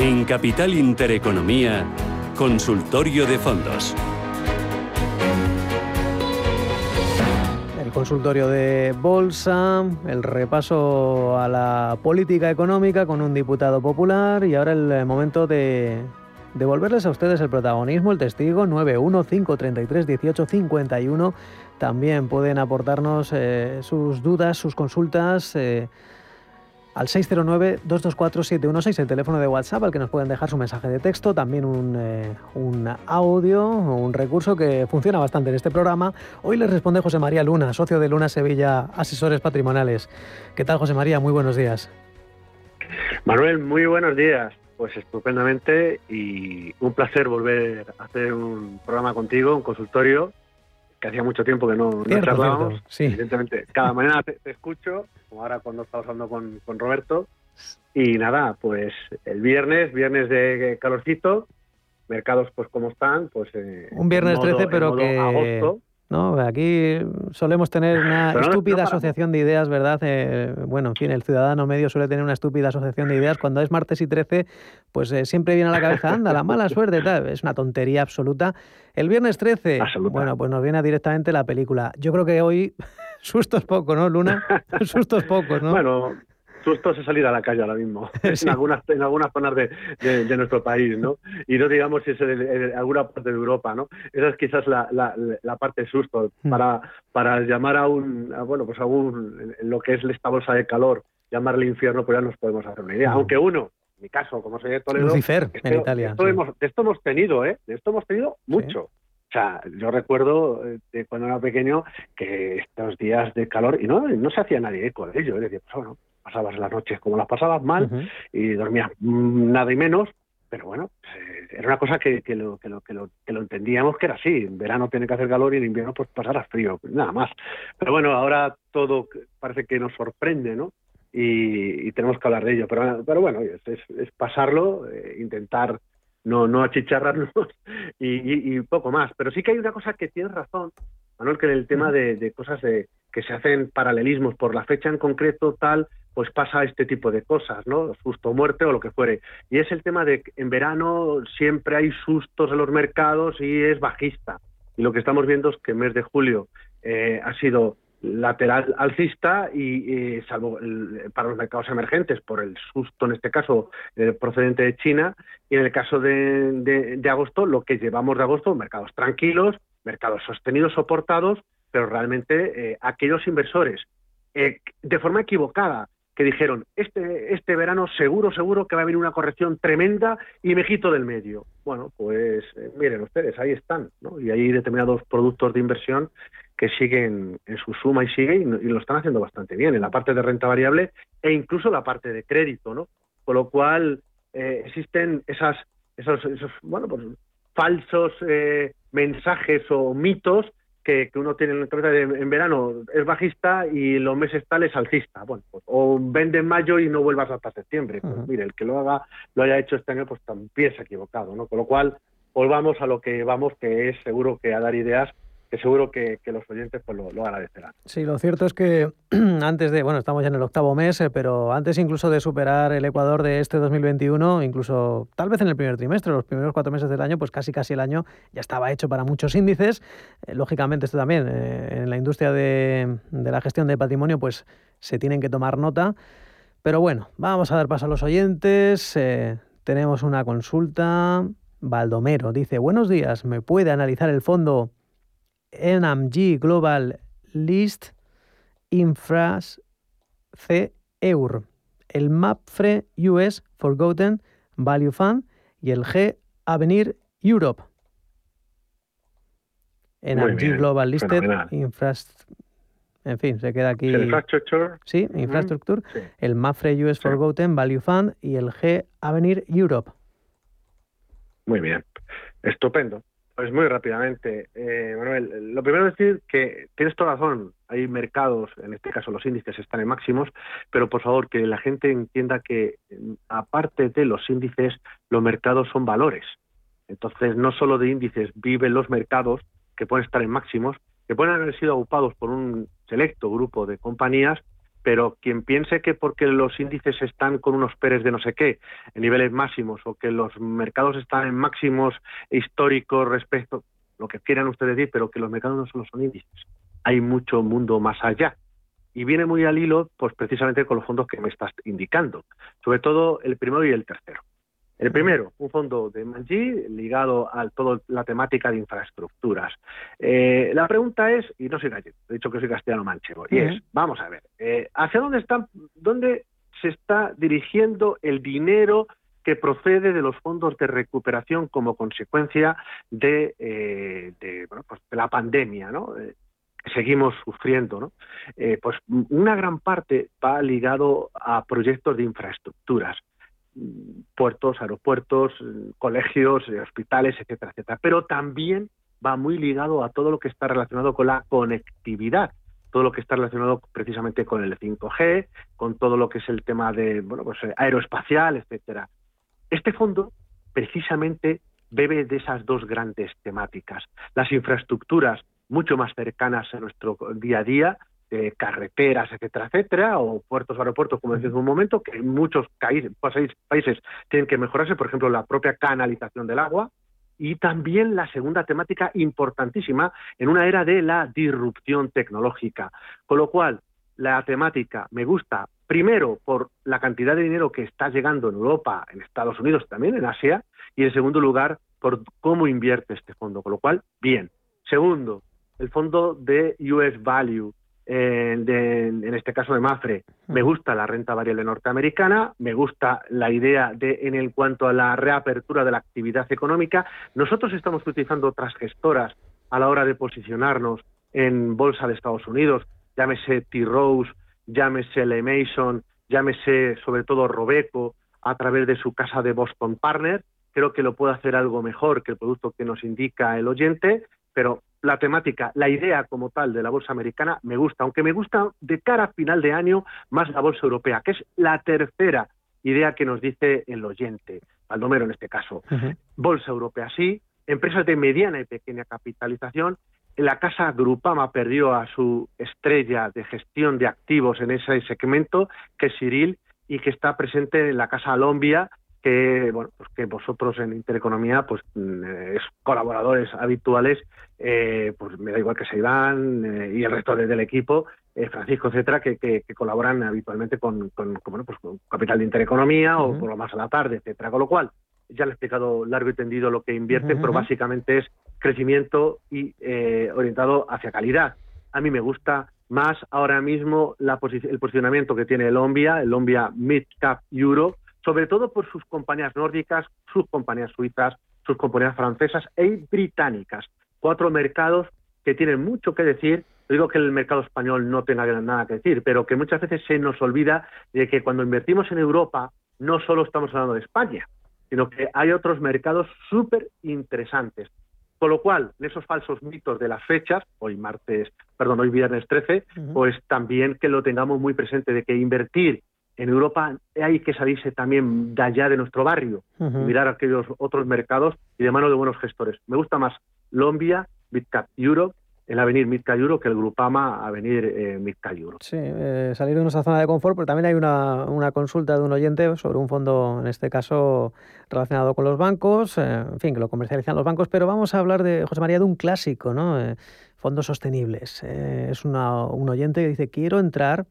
En Capital Intereconomía, Consultorio de Fondos. El consultorio de Bolsa, el repaso a la política económica con un diputado popular y ahora el momento de devolverles a ustedes el protagonismo, el testigo 915331851. También pueden aportarnos eh, sus dudas, sus consultas. Eh, al 609-224-716, el teléfono de WhatsApp al que nos pueden dejar su mensaje de texto, también un, eh, un audio, un recurso que funciona bastante en este programa. Hoy les responde José María Luna, socio de Luna Sevilla Asesores Patrimoniales. ¿Qué tal, José María? Muy buenos días. Manuel, muy buenos días. Pues estupendamente y un placer volver a hacer un programa contigo, un consultorio que hacía mucho tiempo que no, no charlábamos. sí. Evidentemente, cada mañana te, te, escucho, como ahora cuando estamos hablando con, con, Roberto. Y nada, pues el viernes, viernes de calorcito, mercados pues como están, pues... Eh, Un viernes modo, 13, pero que... Agosto, ¿no? Aquí solemos tener una no- estúpida no- asociación de ideas, ¿verdad? Eh, bueno, en fin, el ciudadano medio suele tener una estúpida asociación de ideas. Cuando es martes y 13, pues eh, siempre viene a la cabeza, anda, la mala suerte, tal. Es una tontería absoluta. El viernes 13, bueno, pues nos viene directamente la película. Yo creo que hoy, sustos pocos, ¿no, Luna? sustos pocos, ¿no? Bueno, sustos es salir a la calle ahora mismo, Sí. en, algunas, en algunas zonas de, de- de nuestro país, ¿no? Y no digamos si es en, en alguna parte de Europa, ¿no? Esa es quizás la, la, la parte susto Hmm. para, para llamar a un, a, bueno, pues a un, lo que es esta bolsa de calor, llamarle infierno, pues ya nos podemos hacer una idea. Mm. Aunque uno, en mi caso, como soy de Toledo, Lucifer, esto- en Italia, esto sí. hemos- de esto hemos tenido, ¿eh? De esto hemos tenido mucho. O sea, yo recuerdo eh, de cuando era pequeño que estos días de calor, y no, no se hacía nadie eco de ello, ¿eh? decía, pues bueno, pasabas las noches como las pasabas mal y dormías nada y menos, pero bueno, eh, era una cosa que, que, lo, que, lo, que, lo, que lo entendíamos que era así, en verano tiene que hacer calor y en invierno pues pasarás frío, nada más. Pero bueno, ahora todo parece que nos sorprende, ¿no? Y, y tenemos que hablar de ello, pero, pero bueno, es, es, es pasarlo, eh, intentar no, no achicharrarnos y, y, y poco más. Pero sí que hay una cosa que tienes razón, Manuel, que en el tema de, de cosas de, que se hacen paralelismos por la fecha en concreto tal, pues pasa este tipo de cosas, ¿no? Susto, muerte o lo que fuere. Y es el tema de que en verano siempre hay sustos en los mercados y es bajista. Y lo que estamos viendo es que el mes de julio eh, ha sido lateral alcista y, salvo para los mercados emergentes por el susto en este caso eh, procedente de China y en el caso de, de, agosto lo que llevamos de agosto mercados tranquilos mercados sostenidos soportados pero realmente eh, aquellos inversores eh, de forma equivocada que dijeron este este verano seguro seguro que va a haber una corrección tremenda y me quito del medio bueno pues miren ustedes ahí están ¿no? y hay determinados productos de inversión que siguen en su suma y siguen y, lo están haciendo bastante bien en la parte de renta variable e incluso la parte de crédito, ¿no? Con lo cual eh, existen esas, esos, esos, bueno, pues falsos eh, mensajes o mitos que, uno tiene en la cabeza de en verano es bajista y los meses tales alcista. Bueno, pues, o vende en mayo y no vuelvas hasta septiembre. Pues mire, el que lo haga, lo haya hecho este año, pues también se ha equivocado, ¿no? Con lo cual, volvamos a lo que vamos, que es seguro que a dar ideas que seguro que, los oyentes pues lo, agradecerán. Sí, lo cierto es que antes de, bueno, estamos ya en el octavo mes, eh, pero antes incluso de superar el Ecuador de este 2021, incluso tal vez en el primer trimestre, los primeros cuatro meses del año, pues casi casi el año ya estaba hecho para muchos índices. Eh, lógicamente esto también, eh, en la industria de, de la gestión de patrimonio, pues se tienen que tomar nota. Pero bueno, vamos a dar paso a los oyentes. tenemos una consulta. Baldomero dice, buenos días, ¿me puede analizar el fondo NMG Global List Infras CEUR, el MAPFRE US Forgotten Value Fund y el G Avenir Europe. NMG Global Listed Infrastructure. En fin, se queda aquí. Infrastructure. Sí, Infrastructure. El MAPFRE US Forgotten Value Fund y el G Avenir Europe. Muy bien. Estupendo. Pues muy rápidamente, eh, Manuel. Lo primero es decir que tienes toda razón. Hay mercados, en este caso los índices están en máximos, pero por favor que la gente entienda que aparte de los índices, los mercados son valores. Entonces, no solo de índices viven los mercados que pueden estar en máximos, que pueden haber sido ocupados por un selecto grupo de compañías pero quien piense que porque los índices están con unos peres de no sé qué, en niveles máximos, o que los mercados están en máximos históricos respecto, lo que quieran ustedes decir, pero que los mercados no solo son índices, hay mucho mundo más allá. Y viene muy al hilo, pues precisamente con los fondos que me estás indicando, sobre todo el primero y el tercero. El primero, un fondo de Manji ligado a toda la temática de infraestructuras. Eh, la pregunta es, y no soy gallego, he dicho que soy castellano manchego, y es, vamos a ver, eh, ¿hacia dónde, están, dónde se está dirigiendo el dinero que procede de los fondos de recuperación como consecuencia de, eh, pues de la pandemia, ¿no? seguimos sufriendo, ¿no? pues una gran parte va ligado a proyectos de infraestructuras puertos, aeropuertos, colegios, hospitales, etcétera, etcétera. Pero también va muy ligado a todo lo que está relacionado con la conectividad, todo lo que está relacionado precisamente con el 5G, con todo lo que es el tema de bueno, pues eh, aeroespacial, etcétera. Este fondo precisamente bebe de esas dos grandes temáticas, las infraestructuras mucho más cercanas a nuestro día a día, carreteras, etcétera, etcétera, o puertos, aeropuertos, como decía en un momento, que en muchos países tienen que mejorarse, por ejemplo, la propia canalización del agua, y también la segunda temática importantísima en una era de la disrupción tecnológica. Con lo cual, la temática me gusta primero por la cantidad de dinero que está llegando en Europa, en Estados Unidos, también en Asia, y en segundo lugar por cómo invierte este fondo. Con lo cual, bien. Segundo, el fondo de US Value, en este caso de Mafre, me gusta la renta variable norteamericana, me gusta la idea de en el cuanto a la reapertura de la actividad económica. Nosotros estamos utilizando otras gestoras a la hora de posicionarnos en bolsa de Estados Unidos, llámese T. Rose, llámese Le Mason, llámese sobre todo Robeco a través de su casa de Boston Partner. Creo que lo puede hacer algo mejor que el producto que nos indica el oyente, pero la temática, la idea como tal de la bolsa americana me gusta, aunque me gusta de cara a final de año más la bolsa europea, que es la tercera idea que nos dice el oyente, Baldomero en este caso. Bolsa europea sí, empresas de mediana y pequeña capitalización la casa Grupama perdió a su estrella de gestión de activos en ese segmento, que es Cyril, y que está presente en la casa Alombia, que bueno pues que vosotros en Intereconomía pues mm, es colaboradores habituales eh, pues me da igual que se Iván eh, y el resto del equipo eh, Francisco etcétera que, que, colaboran habitualmente con, con, bueno, pues con Capital de Intereconomía o por lo más a la tarde etcétera. Con lo cual ya le he explicado largo y tendido lo que invierten pero básicamente es crecimiento y orientado hacia calidad. A mí me gusta más ahora mismo la el posicionamiento que tiene el Ombia el Ombia Mid Cap Euro sobre todo por sus compañías nórdicas, sus compañías suizas, sus compañías francesas e británicas. Cuatro mercados que tienen mucho que decir. digo que el mercado español no tenga nada que decir, pero que muchas veces se nos olvida de que cuando invertimos en Europa no solo estamos hablando de España, sino que hay otros mercados súper interesantes. Con lo cual, en esos falsos mitos de las fechas, hoy martes, perdón, hoy viernes 13, pues también que lo tengamos muy presente de que invertir en Europa hay que salirse también de allá de nuestro barrio, mirar aquellos otros mercados y de mano de buenos gestores. Me gusta más Lombia, Midcap Europe, el Avenir Midcap Europe que el Grupama Avenir eh, Midcap Europe. Sí, eh, salir de nuestra zona de confort, pero también hay una, una, consulta de un oyente sobre un fondo, en este caso relacionado con los bancos, eh, en fin, que lo comercializan los bancos, pero vamos a hablar de, José María, de un clásico, ¿no? Eh, fondos sostenibles. es una, un oyente que dice, quiero entrar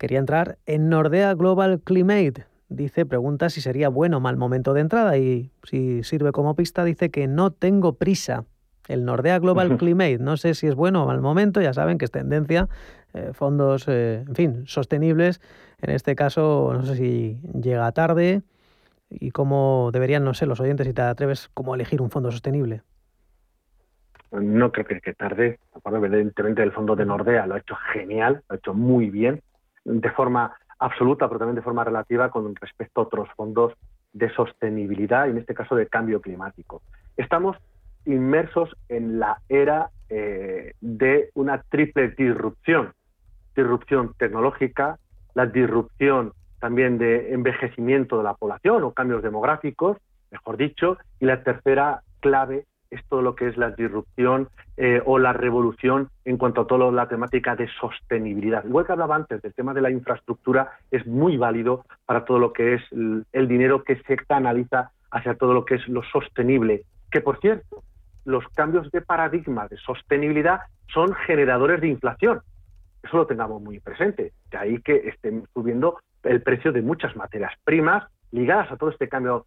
Quería entrar en Nordea Global Climate. Dice, pregunta si sería bueno o mal momento de entrada y si sirve como pista, dice que no tengo prisa. El Nordea Global Climate, no sé si es bueno o mal momento, ya saben que es tendencia, eh, fondos, eh, en fin, sostenibles. En este caso, no sé si llega tarde y cómo deberían, no sé, los oyentes, si te atreves, cómo elegir un fondo sostenible. No creo que, que tarde. Evidentemente, el fondo de Nordea lo ha hecho genial, lo ha hecho muy bien de forma absoluta, pero también de forma relativa con respecto a otros fondos de sostenibilidad y en este caso de cambio climático. Estamos inmersos en la era eh, de una triple disrupción. Disrupción tecnológica, la disrupción también de envejecimiento de la población o cambios demográficos, mejor dicho, y la tercera clave es todo lo que es la disrupción eh, o la revolución en cuanto a toda la temática de sostenibilidad. Igual que hablaba antes del tema de la infraestructura, es muy válido para todo lo que es el dinero que se canaliza hacia todo lo que es lo sostenible. Que, por cierto, los cambios de paradigma de sostenibilidad son generadores de inflación. Eso lo tengamos muy presente. De ahí que estén subiendo el precio de muchas materias primas ligadas a todo este cambio,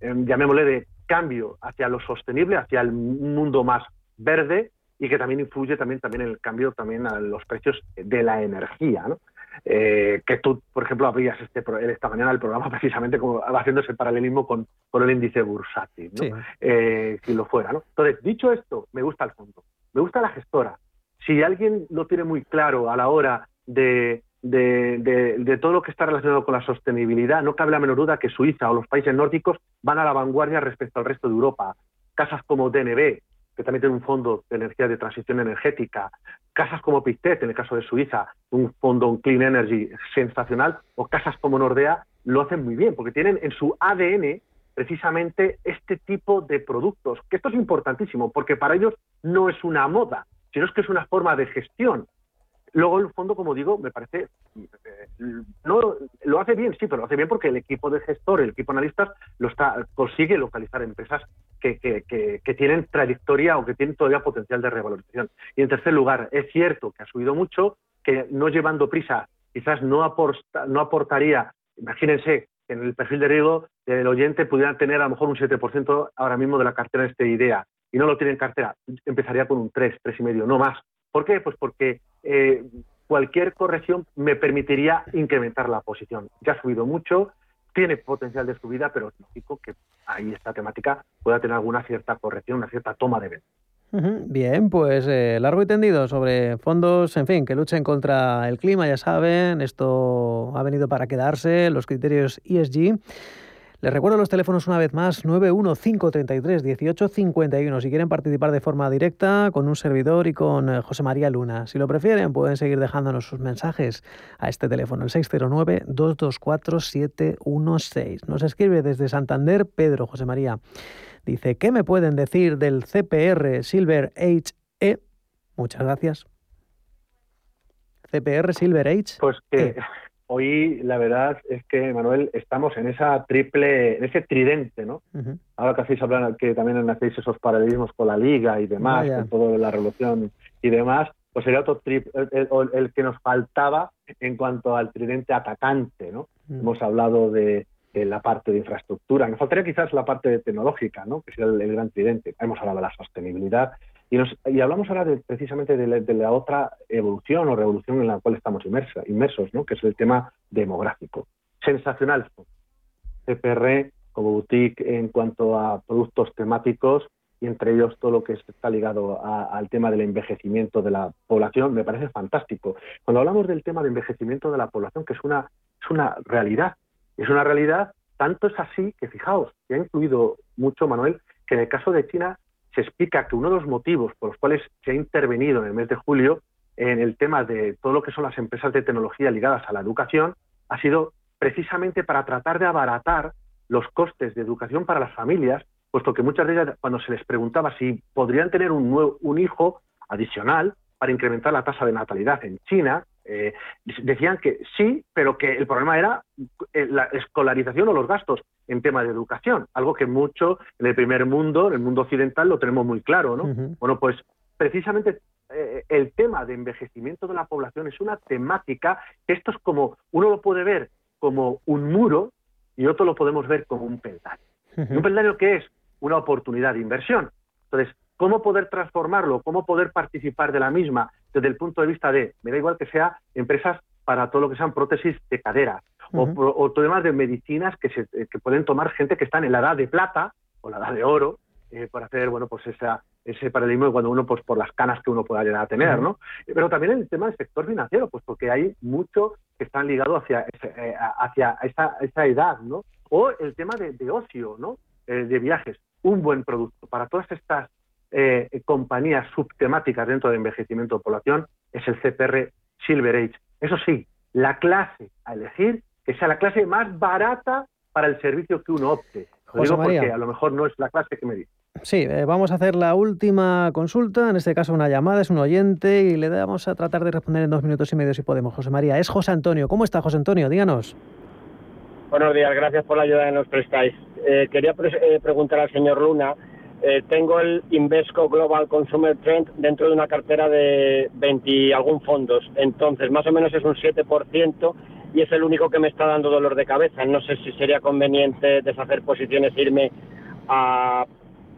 llamémosle, de cambio hacia lo sostenible, hacia el mundo más verde y que también influye también, también en el cambio también a los precios de la energía. ¿no? Eh, que tú, por ejemplo, abrías este, esta mañana el programa precisamente como, haciendo ese paralelismo con, con el índice bursátil, ¿no? Eh, si lo fuera. ¿no? Entonces, dicho esto, me gusta el fondo, me gusta la gestora. Si alguien lo tiene muy claro a la hora de, de, todo lo que está relacionado con la sostenibilidad, no cabe la menor duda que Suiza o los países nórdicos van a la vanguardia respecto al resto de Europa. Casas como DNB, que también tiene un fondo de energía de transición energética, casas como Pictet, en el caso de Suiza, un fondo un Clean Energy sensacional, o casas como Nordea, lo hacen muy bien, porque tienen en su ADN precisamente este tipo de productos, que esto es importantísimo, porque para ellos no es una moda, sino que es una forma de gestión. Luego el fondo, como digo, me parece, eh, no lo hace bien, sí, pero lo hace bien porque el equipo de gestor, el equipo de analistas, lo está, consigue localizar empresas que, que, tienen trayectoria o que tienen todavía potencial de revalorización. Y en tercer lugar, es cierto que ha subido mucho, que no llevando prisa quizás no, aporta, no aportaría, imagínense, en el perfil de riesgo del oyente pudiera tener a lo mejor un 7% ahora mismo de la cartera de esta idea y no lo tiene en cartera, empezaría con un 3, 3,5, no más. ¿Por qué? Pues porque eh, cualquier corrección me permitiría incrementar la posición. Ya ha subido mucho, tiene potencial de subida, pero es lógico que ahí esta temática pueda tener alguna cierta corrección, una cierta toma de venta. Bien, pues eh, largo y tendido sobre fondos, en fin, que luchen contra el clima, ya saben, esto ha venido para quedarse, los criterios ESG. Les recuerdo los teléfonos una vez más, 915331851, si quieren participar de forma directa con un servidor y con eh, José María Luna. Si lo prefieren, pueden seguir dejándonos sus mensajes a este teléfono, el 609-224-716. Nos escribe desde Santander Pedro José María. Dice, ¿qué me pueden decir del CPR Silver Age Muchas gracias. CPR Silver Age. Pues que hoy la verdad es que, Manuel, estamos en esa triple, en ese tridente, ¿no? Ahora que hacéis hablar, que también hacéis esos paralelismos con la Liga y demás, con todo la revolución y demás, pues sería otro trip, el, que nos faltaba en cuanto al tridente atacante, ¿no? Hemos hablado de, la parte de infraestructura, nos faltaría quizás la parte tecnológica, ¿no? Que sería el, gran tridente. Hemos hablado de la sostenibilidad y, nos, y hablamos ahora de, precisamente de la, otra evolución o revolución en la cual estamos inmersos, ¿no? Que es el tema demográfico. Sensacional. CPR como boutique en cuanto a productos temáticos y entre ellos todo lo que está ligado al tema del envejecimiento de la población, me parece fantástico. Cuando hablamos del tema de envejecimiento de la población, que es una, es una realidad, es una realidad, tanto es así que fijaos, que ha incluido mucho, Manuel, que en el caso de China se explica que uno de los motivos por los cuales se ha intervenido en el mes de julio en el tema de todo lo que son las empresas de tecnología ligadas a la educación ha sido precisamente para tratar de abaratar los costes de educación para las familias puesto que muchas de ellas, cuando se les preguntaba si podrían tener un, nuevo, un hijo adicional para incrementar la tasa de natalidad en China, eh, decían que sí, pero que el problema era eh, la escolarización o los gastos en tema de educación, algo que mucho en el primer mundo, en el mundo occidental, lo tenemos muy claro, ¿no? Bueno, pues precisamente eh, el tema de envejecimiento de la población es una temática que esto es como, uno lo puede ver como un muro y otro lo podemos ver como un peldaño. ¿Un peldaño que es? una oportunidad de inversión. Entonces, ¿cómo poder transformarlo? ¿Cómo poder participar de la misma desde el punto de vista de, me da igual que sea empresas para todo lo que sean prótesis de cadera o, todo demás de medicinas que, se, que pueden tomar gente que está en la edad de plata o la edad de oro eh, para hacer, bueno, pues esa, ese paradigma cuando uno, pues por las canas que uno pueda llegar a tener, ¿no? Pero también el tema del sector financiero, pues porque hay mucho que están ligados hacia, eh, hacia esa, esa, edad, ¿no? O el tema de, de ocio, ¿no? Eh, de viajes un buen producto para todas estas eh, compañías subtemáticas dentro de envejecimiento de población es el CPR Silver Age. Eso sí, la clase a elegir que sea la clase más barata para el servicio que uno opte. Lo digo porque a lo mejor no es la clase que me dice. Sí, eh, vamos a hacer la última consulta, en este caso una llamada, es un oyente y le vamos a tratar de responder en dos minutos y medio si podemos. José María, es José Antonio. ¿Cómo está José Antonio? Díganos. Buenos días, gracias por la ayuda que nos prestáis. Eh, quería eh, preguntar al señor Luna. Eh, tengo el Invesco Global Consumer Trend dentro de una cartera de 20 algún fondos. Entonces, más o menos es un 7% y es el único que me está dando dolor de cabeza. No sé si sería conveniente deshacer posiciones irme a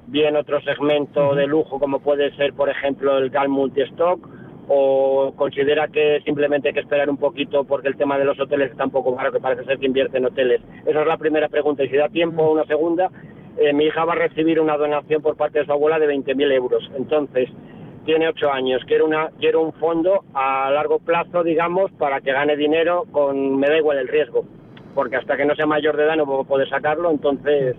bien otro segmento de lujo, como puede ser, por ejemplo, el GAL Multistock o considera que simplemente hay que esperar un poquito porque el tema de los hoteles está un poco claro que parece ser que invierte en hoteles? Esa es la primera pregunta. Y si da tiempo, una segunda, eh, mi hija va a recibir una donación por parte de su abuela de 20.000 euros. Entonces, tiene ocho años, quiero, una, quiero un fondo a largo plazo, digamos, para que gane dinero con, me da igual el riesgo porque hasta que no sea mayor de edad no puedo poder sacarlo, entonces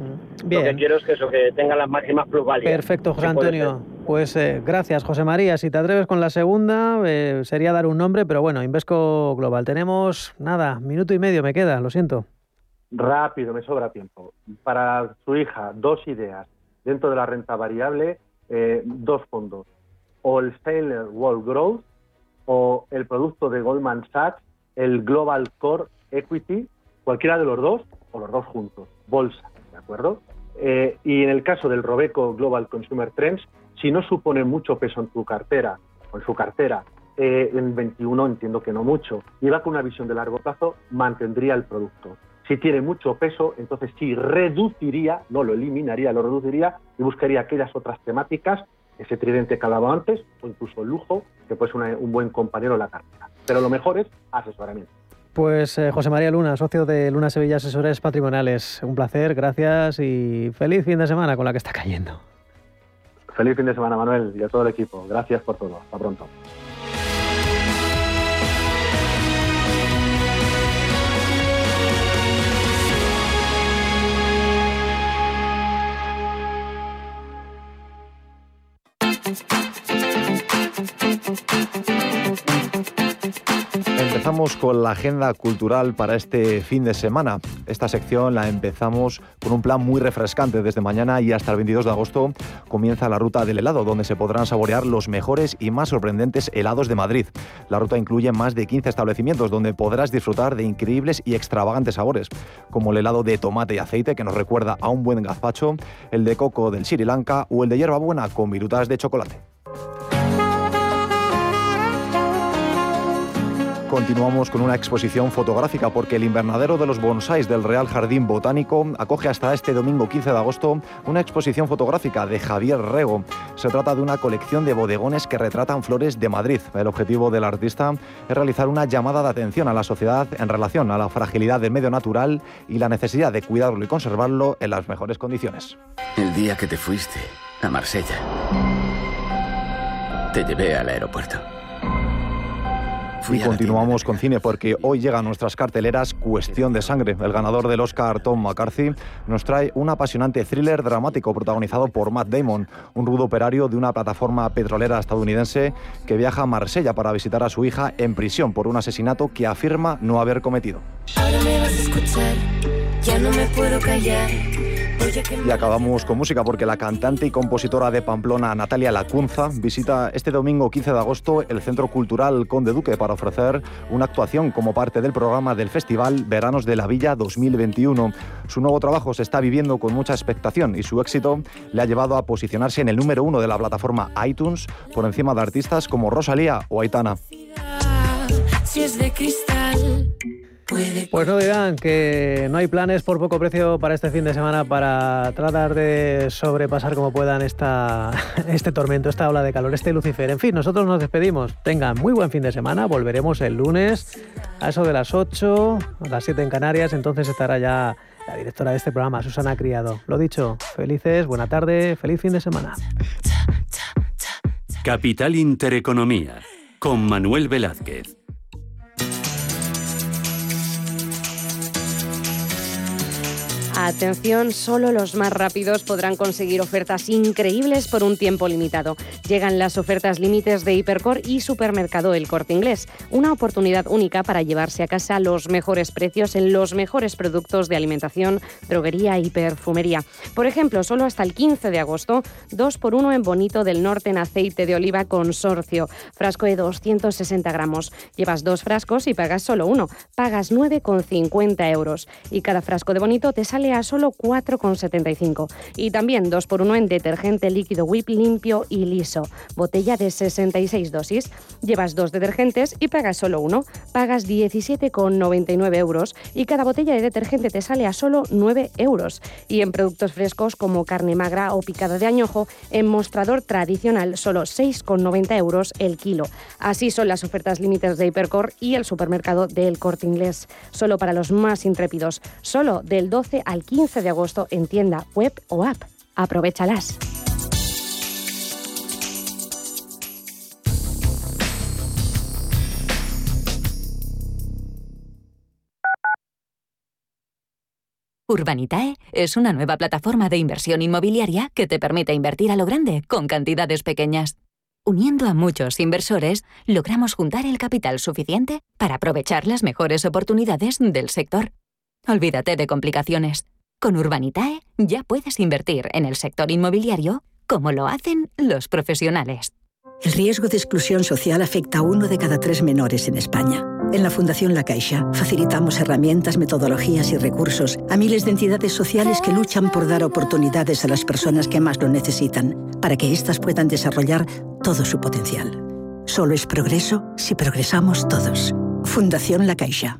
lo que quiero es que eso, que tenga las máximas plusvalías. Perfecto, José Antonio. Pues eh, gracias, José María. Si te atreves con la segunda, eh, sería dar un nombre, pero bueno, Invesco Global. Tenemos, nada, minuto y medio me queda, lo siento. Rápido, me sobra tiempo. Para su hija, dos ideas. Dentro de la renta variable, eh, dos fondos. O el Sailor World Growth o el producto de Goldman Sachs, el Global Core Equity, cualquiera de los dos o los dos juntos, bolsa, ¿de acuerdo? y en el caso del Robeco Global Consumer Trends, si no supone mucho peso en tu cartera o en su cartera, eh, en 21 entiendo que no mucho, y va con una visión de largo plazo, mantendría el producto. Si tiene mucho peso, entonces sí reduciría, no lo eliminaría, lo reduciría y buscaría aquellas otras temáticas, ese tridente que hablaba antes, o incluso lujo, que puede ser un buen compañero en la cartera. Pero lo mejor es asesoramiento. Pues eh, José María Luna, socio de Luna Sevilla Asesores Patrimoniales. Un placer, gracias y feliz fin de semana con la que está cayendo. Feliz fin de semana, Manuel, y a todo el equipo. Gracias por todo. Hasta pronto. Thank you. Empezamos con la agenda cultural para este fin de semana. Esta sección la empezamos con un plan muy refrescante. Desde mañana y hasta el 22 de agosto comienza la ruta del helado, donde se podrán saborear los mejores y más sorprendentes helados de Madrid. La ruta incluye más de 15 establecimientos donde podrás disfrutar de increíbles y extravagantes sabores, como el helado de tomate y aceite que nos recuerda a un buen gazpacho, el de coco del Sri Lanka o el de hierbabuena con virutas de chocolate. Continuamos con una exposición fotográfica porque el invernadero de los bonsáis del Real Jardín Botánico acoge hasta este domingo 15 de agosto una exposición fotográfica de Javier Rego. Se trata de una colección de bodegones que retratan flores de Madrid. El objetivo del artista es realizar una llamada de atención a la sociedad en relación a la fragilidad del medio natural y la necesidad de cuidarlo y conservarlo en las mejores condiciones. El día que te fuiste a Marsella, te llevé al aeropuerto. Y continuamos con cine porque hoy llega a nuestras carteleras Cuestión de Sangre. El ganador del Oscar, Tom McCarthy, nos trae un apasionante thriller dramático protagonizado por Matt Damon, un rudo operario de una plataforma petrolera estadounidense que viaja a Marsella para visitar a su hija en prisión por un asesinato que afirma no haber cometido. Ahora me vas a escuchar, ya no me puedo callar. Y acabamos con música porque la cantante y compositora de Pamplona, Natalia Lacunza, visita este domingo 15 de agosto el Centro Cultural Conde Duque para ofrecer una actuación como parte del programa del Festival Veranos de la Villa 2021. Su nuevo trabajo se está viviendo con mucha expectación y su éxito le ha llevado a posicionarse en el número uno de la plataforma iTunes por encima de artistas como Rosalía o Aitana. Pues no dirán que no hay planes por poco precio para este fin de semana para tratar de sobrepasar como puedan esta, este tormento, esta ola de calor, este Lucifer. En fin, nosotros nos despedimos. Tengan muy buen fin de semana. Volveremos el lunes a eso de las 8, a las 7 en Canarias. Entonces estará ya la directora de este programa, Susana Criado. Lo dicho, felices, buena tarde, feliz fin de semana. Capital Intereconomía, con Manuel Velázquez. Atención, solo los más rápidos podrán conseguir ofertas increíbles por un tiempo limitado. Llegan las ofertas límites de Hipercor y Supermercado El Corte Inglés. Una oportunidad única para llevarse a casa los mejores precios en los mejores productos de alimentación, droguería y perfumería. Por ejemplo, solo hasta el 15 de agosto, 2 por 1 en Bonito del Norte en aceite de oliva consorcio. Frasco de 260 gramos. Llevas dos frascos y pagas solo uno. Pagas 9,50 euros. Y cada frasco de Bonito te sale a solo 4,75. Y también 2 por 1 en detergente líquido whip limpio y liso. Botella de 66 dosis. Llevas dos detergentes y pagas solo uno. Pagas 17,99 euros y cada botella de detergente te sale a solo 9 euros. Y en productos frescos como carne magra o picada de añojo, en mostrador tradicional solo 6,90 euros el kilo. Así son las ofertas límites de Hipercor y el supermercado del Corte Inglés. Solo para los más intrépidos. Solo del 12 al 15 de agosto en tienda web o app. Aprovechalas. Urbanitae es una nueva plataforma de inversión inmobiliaria que te permite invertir a lo grande con cantidades pequeñas. Uniendo a muchos inversores, logramos juntar el capital suficiente para aprovechar las mejores oportunidades del sector. Olvídate de complicaciones. Con Urbanitae ya puedes invertir en el sector inmobiliario como lo hacen los profesionales. El riesgo de exclusión social afecta a uno de cada tres menores en España. En la Fundación La Caixa facilitamos herramientas, metodologías y recursos a miles de entidades sociales que luchan por dar oportunidades a las personas que más lo necesitan, para que éstas puedan desarrollar todo su potencial. Solo es progreso si progresamos todos. Fundación La Caixa.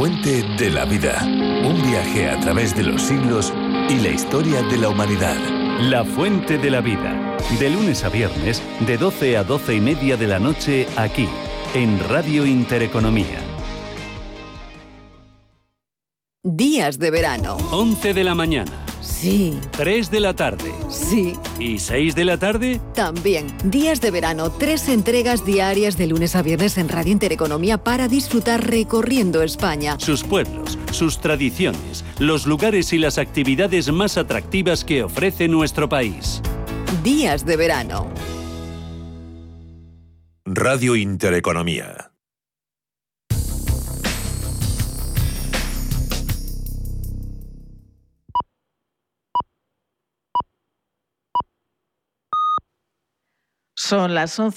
Fuente de la vida. Un viaje a través de los siglos y la historia de la humanidad. La fuente de la vida. De lunes a viernes, de 12 a 12 y media de la noche, aquí, en Radio Intereconomía. Días de verano. 11 de la mañana. Sí. 3 de la tarde. Sí. ¿Y 6 de la tarde? También. Días de verano. Tres entregas diarias de lunes a viernes en Radio Intereconomía para disfrutar recorriendo España. Sus pueblos, sus tradiciones, los lugares y las actividades más atractivas que ofrece nuestro país. Días de verano. Radio Intereconomía. Son las 11.